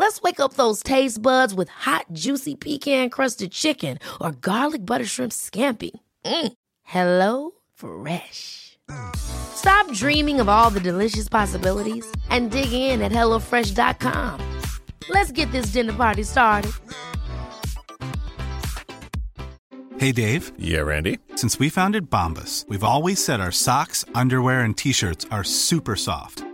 Let's wake up those taste buds with hot, juicy pecan crusted chicken or garlic butter shrimp scampi. Mm. Hello Fresh. Stop dreaming of all the delicious possibilities and dig in at HelloFresh.com. Let's get this dinner party started. Hey, Dave. Yeah, Randy. Since we founded Bombus, we've always said our socks, underwear, and t shirts are super soft.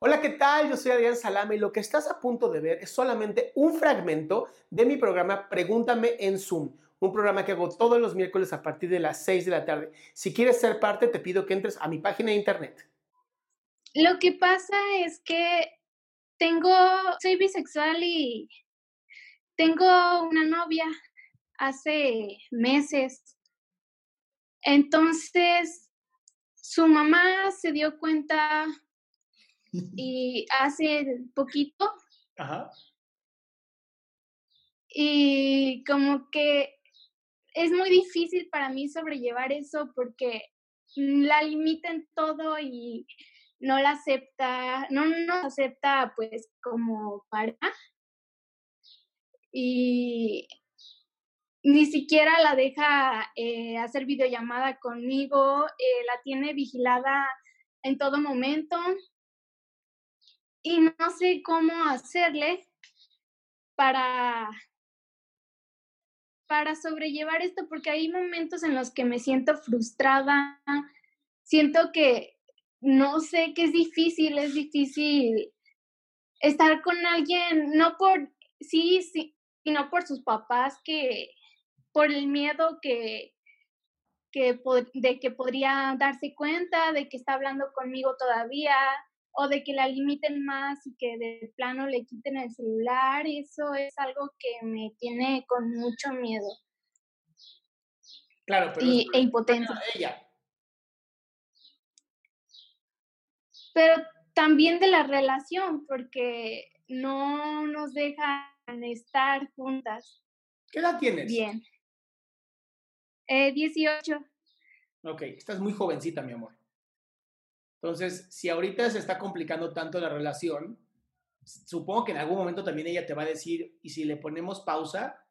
Hola, ¿qué tal? Yo soy Adrián Salama y lo que estás a punto de ver es solamente un fragmento de mi programa Pregúntame en Zoom, un programa que hago todos los miércoles a partir de las 6 de la tarde. Si quieres ser parte, te pido que entres a mi página de internet. Lo que pasa es que tengo, soy bisexual y tengo una novia hace meses. Entonces, su mamá se dio cuenta y hace poquito Ajá. y como que es muy difícil para mí sobrellevar eso porque la limita en todo y no la acepta, no nos acepta pues como pareja y ni siquiera la deja eh, hacer videollamada conmigo, eh, la tiene vigilada en todo momento y no sé cómo hacerle para para sobrellevar esto porque hay momentos en los que me siento frustrada, siento que no sé que es difícil, es difícil estar con alguien, no por sí, sí, sino por sus papás que por el miedo que que de que podría darse cuenta de que está hablando conmigo todavía o de que la limiten más y que de plano le quiten el celular, eso es algo que me tiene con mucho miedo Claro, pero y, e impotencia. ella. Pero también de la relación, porque no nos dejan estar juntas ¿Qué edad tienes? bien. Eh, 18. Ok, estás muy jovencita, mi amor. Entonces, si ahorita se está complicando tanto la relación, supongo que en algún momento también ella te va a decir, y si le ponemos pausa,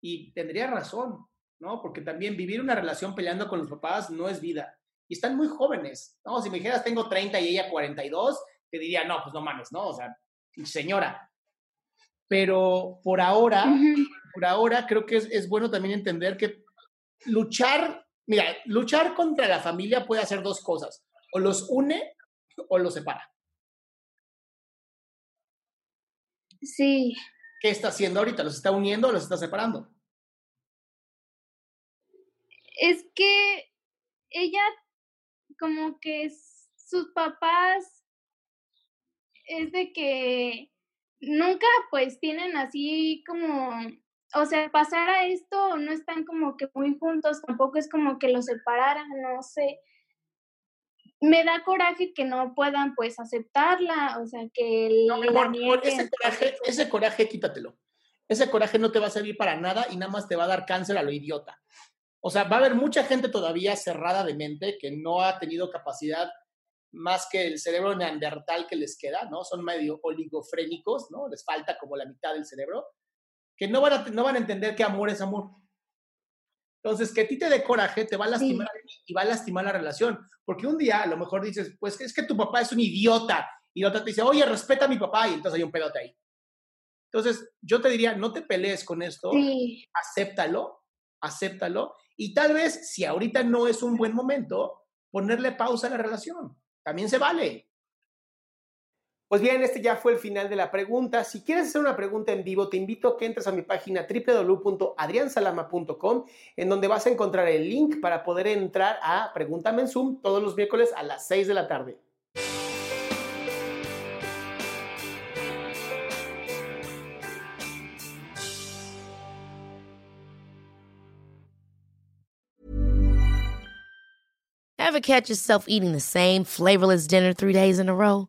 y tendría razón, ¿no? Porque también vivir una relación peleando con los papás no es vida. Y están muy jóvenes, ¿no? Si me dijeras tengo 30 y ella 42, te diría, no, pues no mames, ¿no? O sea, señora. Pero por ahora, Ujú. por ahora creo que es, es bueno también entender que luchar, mira, luchar contra la familia puede hacer dos cosas, o los une o los separa. Sí, ¿Qué está haciendo ahorita? ¿Los está uniendo o los está separando? es que ella como que sus papás es de que nunca pues tienen así como, o sea, pasar a esto no están como que muy juntos, tampoco es como que los separaran, no sé. Me da coraje que no puedan pues aceptarla, o sea, que No, mi la amor, amor, ese coraje, ese coraje quítatelo. Ese coraje no te va a servir para nada y nada más te va a dar cáncer a lo idiota. O sea, va a haber mucha gente todavía cerrada de mente que no ha tenido capacidad más que el cerebro neandertal que les queda, ¿no? Son medio oligofrénicos, ¿no? Les falta como la mitad del cerebro, que no van a, no van a entender que amor es amor. Entonces, que a ti te dé coraje te va a lastimar ti y va a lastimar la relación. Porque un día a lo mejor dices, pues es que tu papá es un idiota. Y otra te dice, oye, respeta a mi papá. Y entonces hay un pedote ahí. Entonces, yo te diría, no te pelees con esto, Sí, acéptalo, acéptalo. Y tal vez, si ahorita no es un buen momento, ponerle pausa a la relación. También se vale. Pues bien, este ya fue el final de la pregunta. Si quieres hacer una pregunta en vivo, te invito a que entres a mi página www.adriansalama.com, en donde vas a encontrar el link para poder entrar a Pregúntame en Zoom todos los miércoles a las 6 de la tarde. Ever catch yourself eating the same flavorless dinner three days in a row?